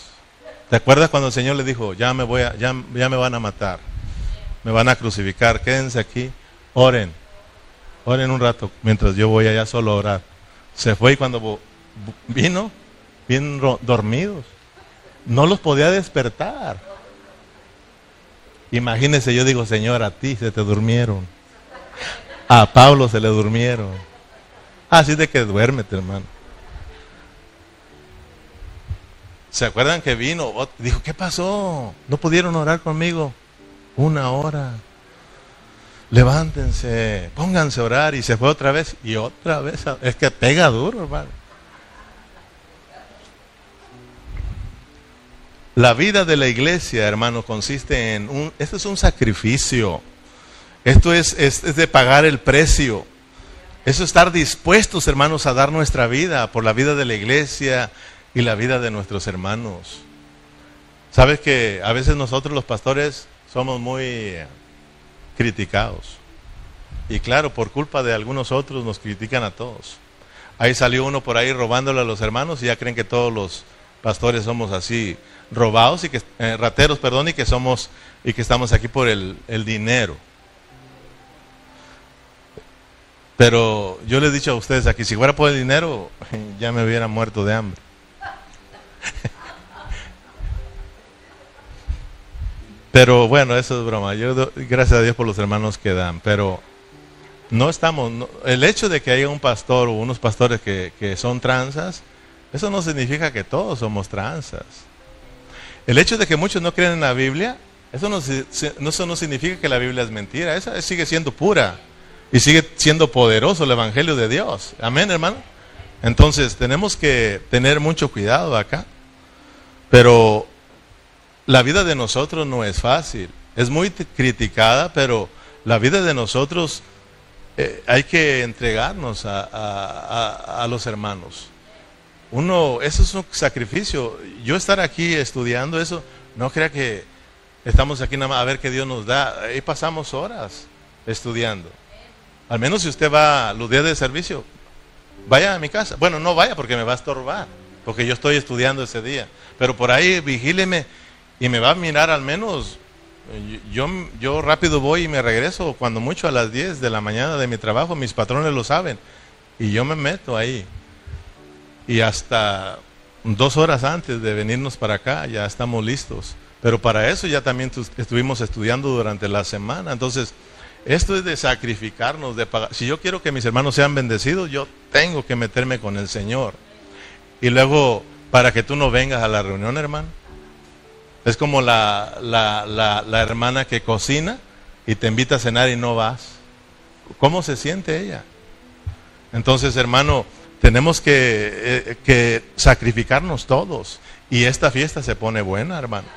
¿Te acuerdas cuando el Señor le dijo, ya me, voy a, ya, ya me van a matar, me van a crucificar, quédense aquí, oren, oren un rato mientras yo voy allá solo a orar? Se fue y cuando vino, bien dormidos, no los podía despertar. Imagínense, yo digo, Señor, a ti se te durmieron. A Pablo se le durmieron. Así de que duérmete, hermano. ¿Se acuerdan que vino? Dijo, ¿qué pasó? ¿No pudieron orar conmigo? Una hora levántense, pónganse a orar y se fue otra vez y otra vez. Es que pega duro, hermano. La vida de la iglesia, hermano, consiste en un, esto es un sacrificio. Esto es, es, es de pagar el precio. Eso es estar dispuestos, hermanos, a dar nuestra vida por la vida de la iglesia y la vida de nuestros hermanos. Sabes que a veces nosotros los pastores somos muy criticados. Y claro, por culpa de algunos otros nos critican a todos. Ahí salió uno por ahí robándole a los hermanos y ya creen que todos los pastores somos así robados y que eh, rateros, perdón, y que somos y que estamos aquí por el, el dinero. Pero yo les he dicho a ustedes aquí, si fuera por el dinero, ya me hubiera muerto de hambre. Pero bueno, eso es broma. Yo gracias a Dios por los hermanos que dan. Pero no estamos. el hecho de que haya un pastor o unos pastores que, que son tranzas, eso no significa que todos somos tranzas. El hecho de que muchos no creen en la Biblia, eso no, eso no significa que la Biblia es mentira. Esa sigue siendo pura y sigue siendo poderoso el Evangelio de Dios. Amén, hermano. Entonces tenemos que tener mucho cuidado acá. Pero la vida de nosotros no es fácil. Es muy criticada, pero la vida de nosotros eh, hay que entregarnos a, a los hermanos uno, eso es un sacrificio. Yo estar aquí estudiando eso, no crea que estamos aquí nada más a ver qué Dios nos da. Ahí pasamos horas estudiando. Al menos si usted va los días de servicio, vaya a mi casa. Bueno, no vaya porque me va a estorbar, porque yo estoy estudiando ese día. Pero por ahí vigíleme y me va a mirar al menos. Yo, yo rápido voy y me regreso, cuando mucho a las 10 de la mañana de mi trabajo, mis patrones lo saben. Y yo me meto ahí y hasta dos horas antes de venirnos para acá ya estamos listos. Pero para eso ya también estuvimos estudiando durante la semana. Entonces, esto es de sacrificarnos, de pagar. Si yo quiero que mis hermanos sean bendecidos, yo tengo que meterme con el Señor. Y luego, para que tú no vengas a la reunión, hermano. Es como la, la, la, hermana que cocina y te invita a cenar y no vas. ¿Cómo se siente ella? Entonces, hermano, tenemos que, eh, sacrificarnos todos. Y esta fiesta se pone buena, hermano.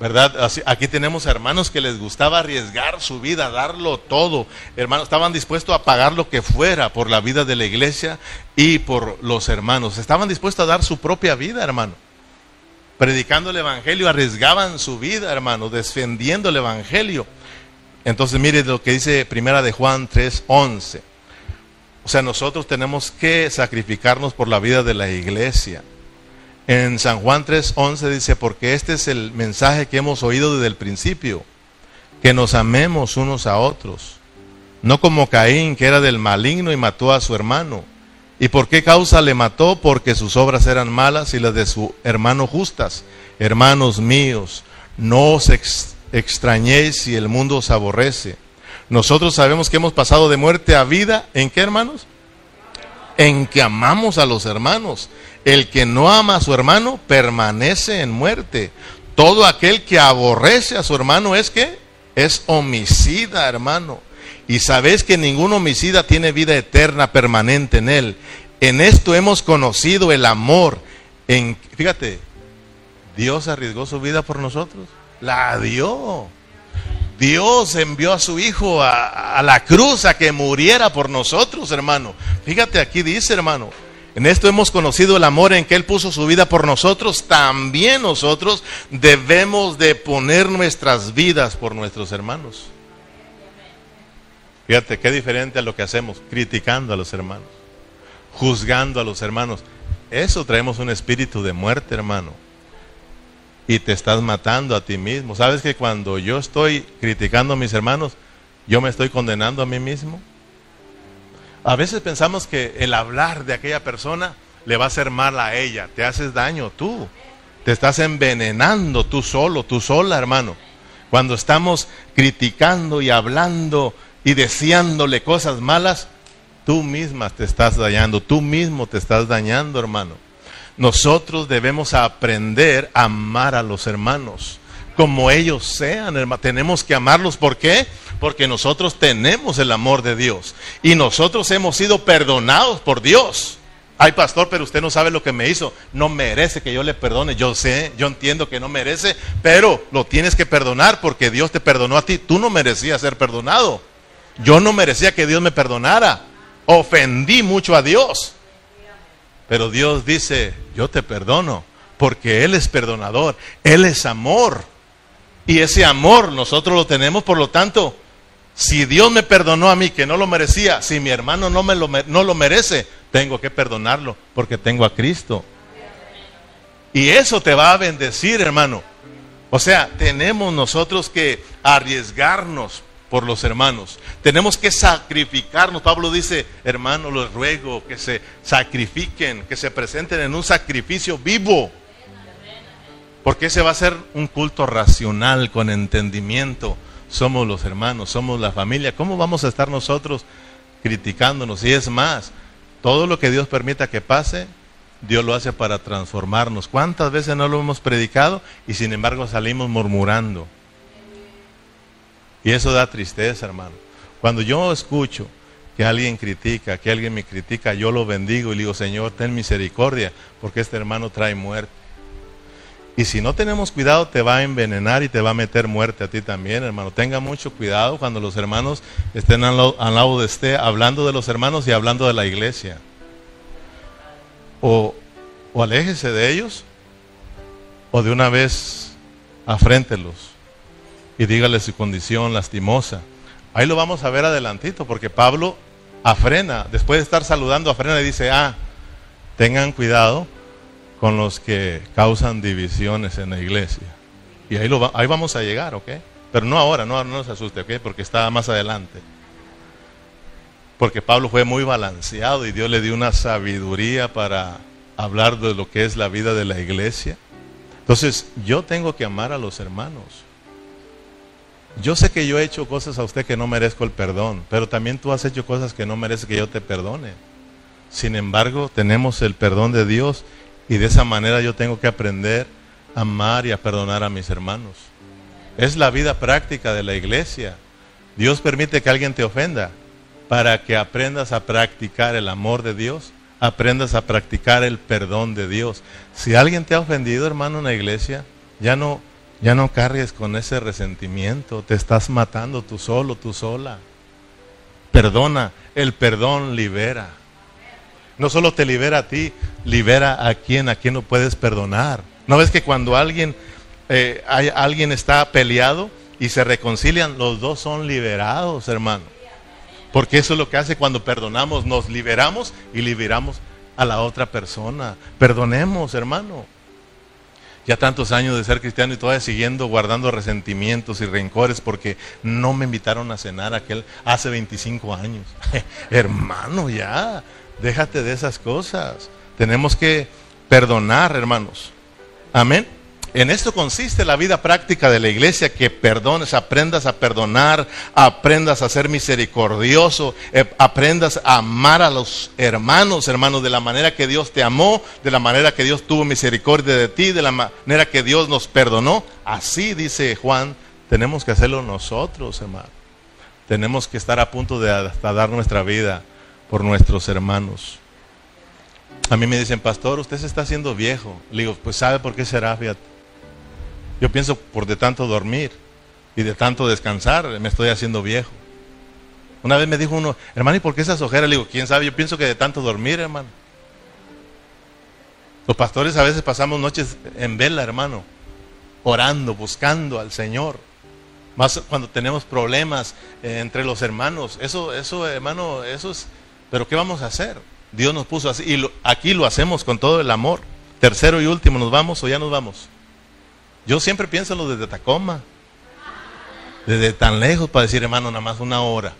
¿Verdad? aquí tenemos hermanos que les gustaba arriesgar su vida, darlo todo. Hermanos, estaban dispuestos a pagar lo que fuera por la vida de la iglesia y por los hermanos. Estaban dispuestos a dar su propia vida, hermano. Predicando el evangelio, arriesgaban su vida, hermano, defendiendo el evangelio. Entonces, mire lo que dice Primera de Juan 3:11. O sea, nosotros tenemos que sacrificarnos por la vida de la iglesia. En San Juan 3:11 dice, porque este es el mensaje que hemos oído desde el principio, que nos amemos unos a otros, no como Caín, que era del maligno y mató a su hermano. ¿Y por qué causa le mató? Porque sus obras eran malas y las de su hermano justas. Hermanos míos, no os extrañéis si el mundo os aborrece. Nosotros sabemos que hemos pasado de muerte a vida. ¿En qué, hermanos? En que amamos a los hermanos. El que no ama a su hermano permanece en muerte. Todo aquel que aborrece a su hermano es que es homicida, hermano. Y sabéis que ningún homicida tiene vida eterna permanente en él. En esto hemos conocido el amor. En, fíjate, Dios arriesgó su vida por nosotros. La dio. Dios envió a su Hijo a, la cruz a que muriera por nosotros, hermano. Fíjate, aquí dice, hermano, en esto hemos conocido el amor en que Él puso su vida por nosotros. También nosotros debemos de poner nuestras vidas por nuestros hermanos. Fíjate, qué diferente a lo que hacemos, criticando a los hermanos, juzgando a los hermanos. Eso traemos un espíritu de muerte, hermano y te estás matando a ti mismo. ¿Sabes que cuando yo estoy criticando a mis hermanos, yo me estoy condenando a mí mismo? A veces pensamos que el hablar de aquella persona le va a hacer mal a ella, te haces daño tú, te estás envenenando tú solo, tú sola, hermano. Cuando estamos criticando y hablando y deseándole cosas malas, tú misma te estás dañando, tú mismo te estás dañando, hermano. Nosotros debemos aprender a amar a los hermanos como ellos sean, hermano. Tenemos que amarlos. ¿Por qué? Porque nosotros tenemos el amor de Dios. Y nosotros hemos sido perdonados por Dios. Ay, pastor, pero usted no sabe lo que me hizo. No merece que yo le perdone. Yo sé, yo entiendo que no merece, pero lo tienes que perdonar porque Dios te perdonó a ti. Tú no merecías ser perdonado. Yo no merecía que Dios me perdonara. Ofendí mucho a Dios. Pero Dios dice, yo te perdono porque Él es perdonador. Él es amor. Y ese amor nosotros lo tenemos, por lo tanto, si Dios me perdonó a mí que no lo merecía, si mi hermano no, me lo, no lo merece, tengo que perdonarlo porque tengo a Cristo. Y eso te va a bendecir, hermano. O sea, tenemos nosotros que arriesgarnos por los hermanos. Tenemos que sacrificarnos. Pablo dice, hermano, los ruego que se sacrifiquen, que se presenten en un sacrificio vivo. Porque ese va a ser un culto racional, con entendimiento somos los hermanos, somos la familia. ¿Cómo vamos a estar nosotros criticándonos? Y es más, todo lo que Dios permita que pase, Dios lo hace para transformarnos. ¿Cuántas veces no lo hemos predicado y sin embargo salimos murmurando? Y eso da tristeza, hermano. Cuando yo escucho que alguien critica, que alguien me critica, yo lo bendigo y le digo, Señor, ten misericordia, porque este hermano trae muerte. Y si no tenemos cuidado, te va a envenenar y te va a meter muerte a ti también, hermano. Tenga mucho cuidado cuando los hermanos estén al lado, de usted, hablando de los hermanos y hablando de la iglesia. O, o aléjese de ellos, o de una vez afréntelos y dígale su condición lastimosa. Ahí lo vamos a ver adelantito, porque Pablo afrena, después de estar saludando, afrena y dice, ah, tengan cuidado con los que causan divisiones en la iglesia. Y ahí, lo ahí vamos a llegar, ¿ok? Pero no ahora, no, no se asuste, ¿ok? Porque está más adelante. Porque Pablo fue muy balanceado y Dios le dio una sabiduría para hablar de lo que es la vida de la iglesia. Entonces, yo tengo que amar a los hermanos. Yo sé que yo he hecho cosas a usted que no merezco el perdón, pero también tú has hecho cosas que no mereces que yo te perdone. Sin embargo, tenemos el perdón de Dios y de esa manera yo tengo que aprender a amar y a perdonar a mis hermanos. Es la vida práctica de la iglesia. Dios permite que alguien te ofenda para que aprendas a practicar el amor de Dios, aprendas a practicar el perdón de Dios. Si alguien te ha ofendido, hermano, en la iglesia, ya no ya no cargues con ese resentimiento, te estás matando tú solo, tú sola. Perdona, el perdón libera. No solo te libera a ti, libera a quien, a quien no puedes perdonar. ¿No ves que cuando alguien, eh, hay, alguien está peleado y se reconcilian, los dos son liberados, hermano? Porque eso es lo que hace cuando perdonamos, nos liberamos y liberamos a la otra persona. Perdonemos, hermano. Ya tantos años de ser cristiano y todavía siguiendo guardando resentimientos y rencores porque no me invitaron a cenar aquel hace 25 años. hermano, ya, Déjate de esas cosas. Tenemos que perdonar, hermanos. Amén. En esto consiste la vida práctica de la iglesia, que perdones, aprendas a perdonar, aprendas a ser misericordioso, eh, aprendas a amar a los hermanos, hermanos, de la manera que Dios te amó, de la manera que Dios tuvo misericordia de ti, de la manera que Dios nos perdonó. Así dice Juan, tenemos que hacerlo nosotros, hermano. Tenemos que estar a punto de dar nuestra vida por nuestros hermanos. A mí me dicen, pastor, usted se está haciendo viejo. Le digo, pues sabe por qué será, Yo pienso por de tanto dormir y de tanto descansar, me estoy haciendo viejo. Una vez me dijo uno, hermano, ¿y por qué esas ojeras? Le digo, ¿quién sabe? Yo pienso que de tanto dormir, hermano. Los pastores a veces pasamos noches en vela, hermano, orando, buscando al Señor. Más cuando tenemos problemas eh, entre los hermanos. Eso, eso, hermano, eso es pero ¿qué vamos a hacer? Dios nos puso así y aquí lo hacemos con todo el amor. Tercero y último, ¿nos vamos o ya nos vamos? Yo siempre pienso lo desde Tacoma, desde tan lejos para decir, hermano, nada más una hora.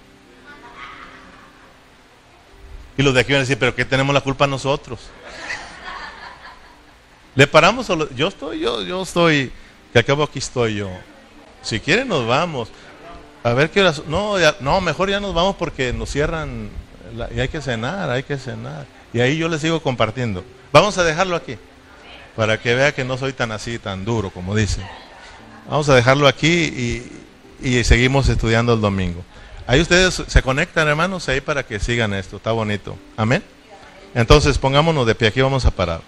Y los de aquí van a decir, pero ¿qué tenemos la culpa nosotros? ¿Le paramos? O yo estoy, yo, yo estoy, que acabo aquí estoy yo. Si quieren nos vamos. A ver qué horas. No, no, mejor ya nos vamos porque nos cierran y hay que cenar, hay que cenar. Y ahí yo les sigo compartiendo. Vamos a dejarlo aquí, para que vea que no soy tan así, tan duro como dicen. Vamos a dejarlo aquí y, y seguimos estudiando el domingo. Ahí ustedes se conectan, hermanos, ahí para que sigan esto. Está bonito. Amén. Entonces pongámonos de pie, aquí vamos a parar.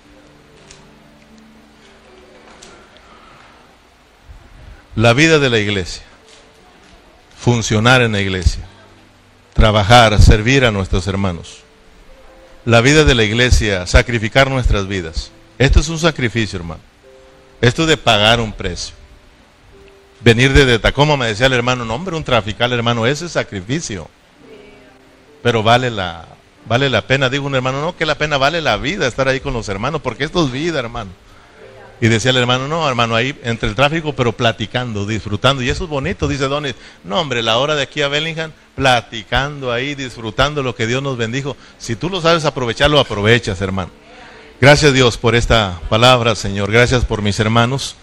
La vida de la iglesia, funcionar en la iglesia, trabajar, servir a nuestros hermanos. La vida de la iglesia, sacrificar nuestras vidas. Esto es un sacrificio, hermano. Esto es de pagar un precio. Venir desde Tacoma, me decía el hermano, no hombre, un trafical, hermano, ese es sacrificio. Pero vale la, vale la pena, dijo un hermano, no, que la pena vale la vida estar ahí con los hermanos, porque esto es vida, hermano. Y decía el hermano, no, hermano, ahí entre el tráfico, pero platicando, disfrutando. Y eso es bonito, dice Donis. No, hombre, la hora de aquí a Bellingham, platicando ahí, disfrutando lo que Dios nos bendijo. Si tú lo sabes aprovechar, lo aprovechas, hermano. Gracias Dios por esta palabra, Señor. Gracias por mis hermanos.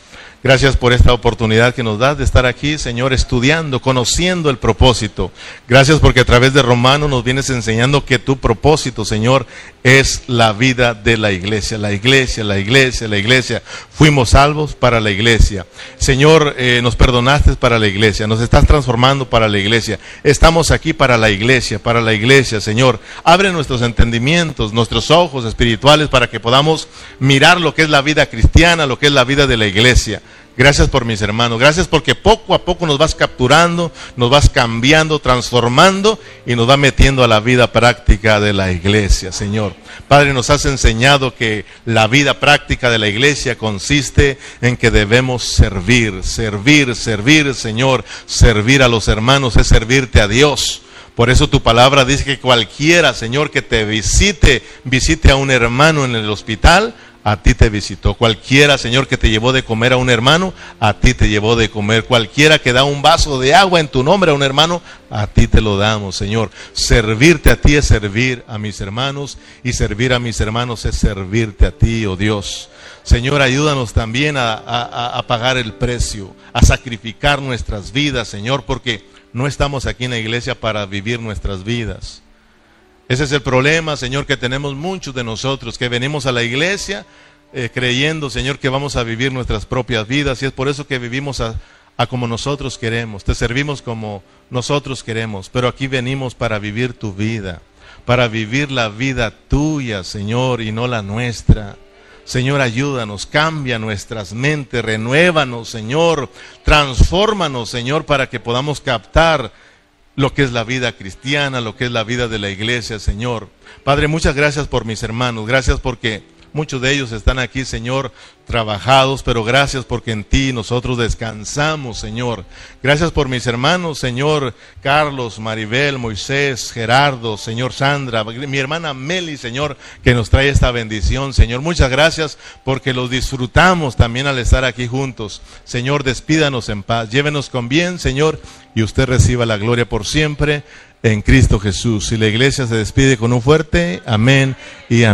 Gracias por esta oportunidad que nos das de estar aquí, Señor, estudiando, conociendo el propósito. Gracias porque a través de Romano nos vienes enseñando que tu propósito, Señor, es la vida de la iglesia. La iglesia, la iglesia, la iglesia. Fuimos salvos para la iglesia. Señor, eh, nos perdonaste para la iglesia. Nos estás transformando para la iglesia. Estamos aquí para la iglesia, para la iglesia, Señor. Abre nuestros entendimientos, nuestros ojos espirituales para que podamos mirar lo que es la vida cristiana, lo que es la vida de la iglesia. Gracias por mis hermanos. Gracias porque poco a poco nos vas capturando, nos vas cambiando, transformando y nos va metiendo a la vida práctica de la iglesia, Señor. Padre, nos has enseñado que la vida práctica de la iglesia consiste en que debemos servir, servir, servir, Señor. Servir a los hermanos es servirte a Dios. Por eso tu palabra dice que cualquiera, Señor, que te visite, visite a un hermano en el hospital, a ti te visitó. Cualquiera, Señor, que te llevó de comer a un hermano, a ti te llevó de comer. Cualquiera que da un vaso de agua en tu nombre a un hermano, a ti te lo damos, Señor. Servirte a ti es servir a mis hermanos y servir a mis hermanos es servirte a ti, oh Dios. Señor, ayúdanos también a, pagar el precio, a sacrificar nuestras vidas, Señor, porque no estamos aquí en la iglesia para vivir nuestras vidas. Ese es el problema, Señor, que tenemos muchos de nosotros, que venimos a la iglesia eh, creyendo, Señor, que vamos a vivir nuestras propias vidas y es por eso que vivimos a, como nosotros queremos, te servimos como nosotros queremos, pero aquí venimos para vivir tu vida, para vivir la vida tuya, Señor, y no la nuestra. Señor, ayúdanos, cambia nuestras mentes, renuévanos, Señor, transfórmanos, Señor, para que podamos captar lo que es la vida cristiana, lo que es la vida de la iglesia, Señor. Padre, muchas gracias por mis hermanos, gracias porque Muchos de ellos están aquí, Señor, trabajados, pero gracias porque en ti nosotros descansamos, Señor. Gracias por mis hermanos, Señor, Carlos, Maribel, Moisés, Gerardo, Señor Sandra, mi hermana Meli, Señor, que nos trae esta bendición, Señor. Muchas gracias porque los disfrutamos también al estar aquí juntos. Señor, despídanos en paz, llévenos con bien, Señor, y usted reciba la gloria por siempre en Cristo Jesús. Y la iglesia se despide con un fuerte amén y amén.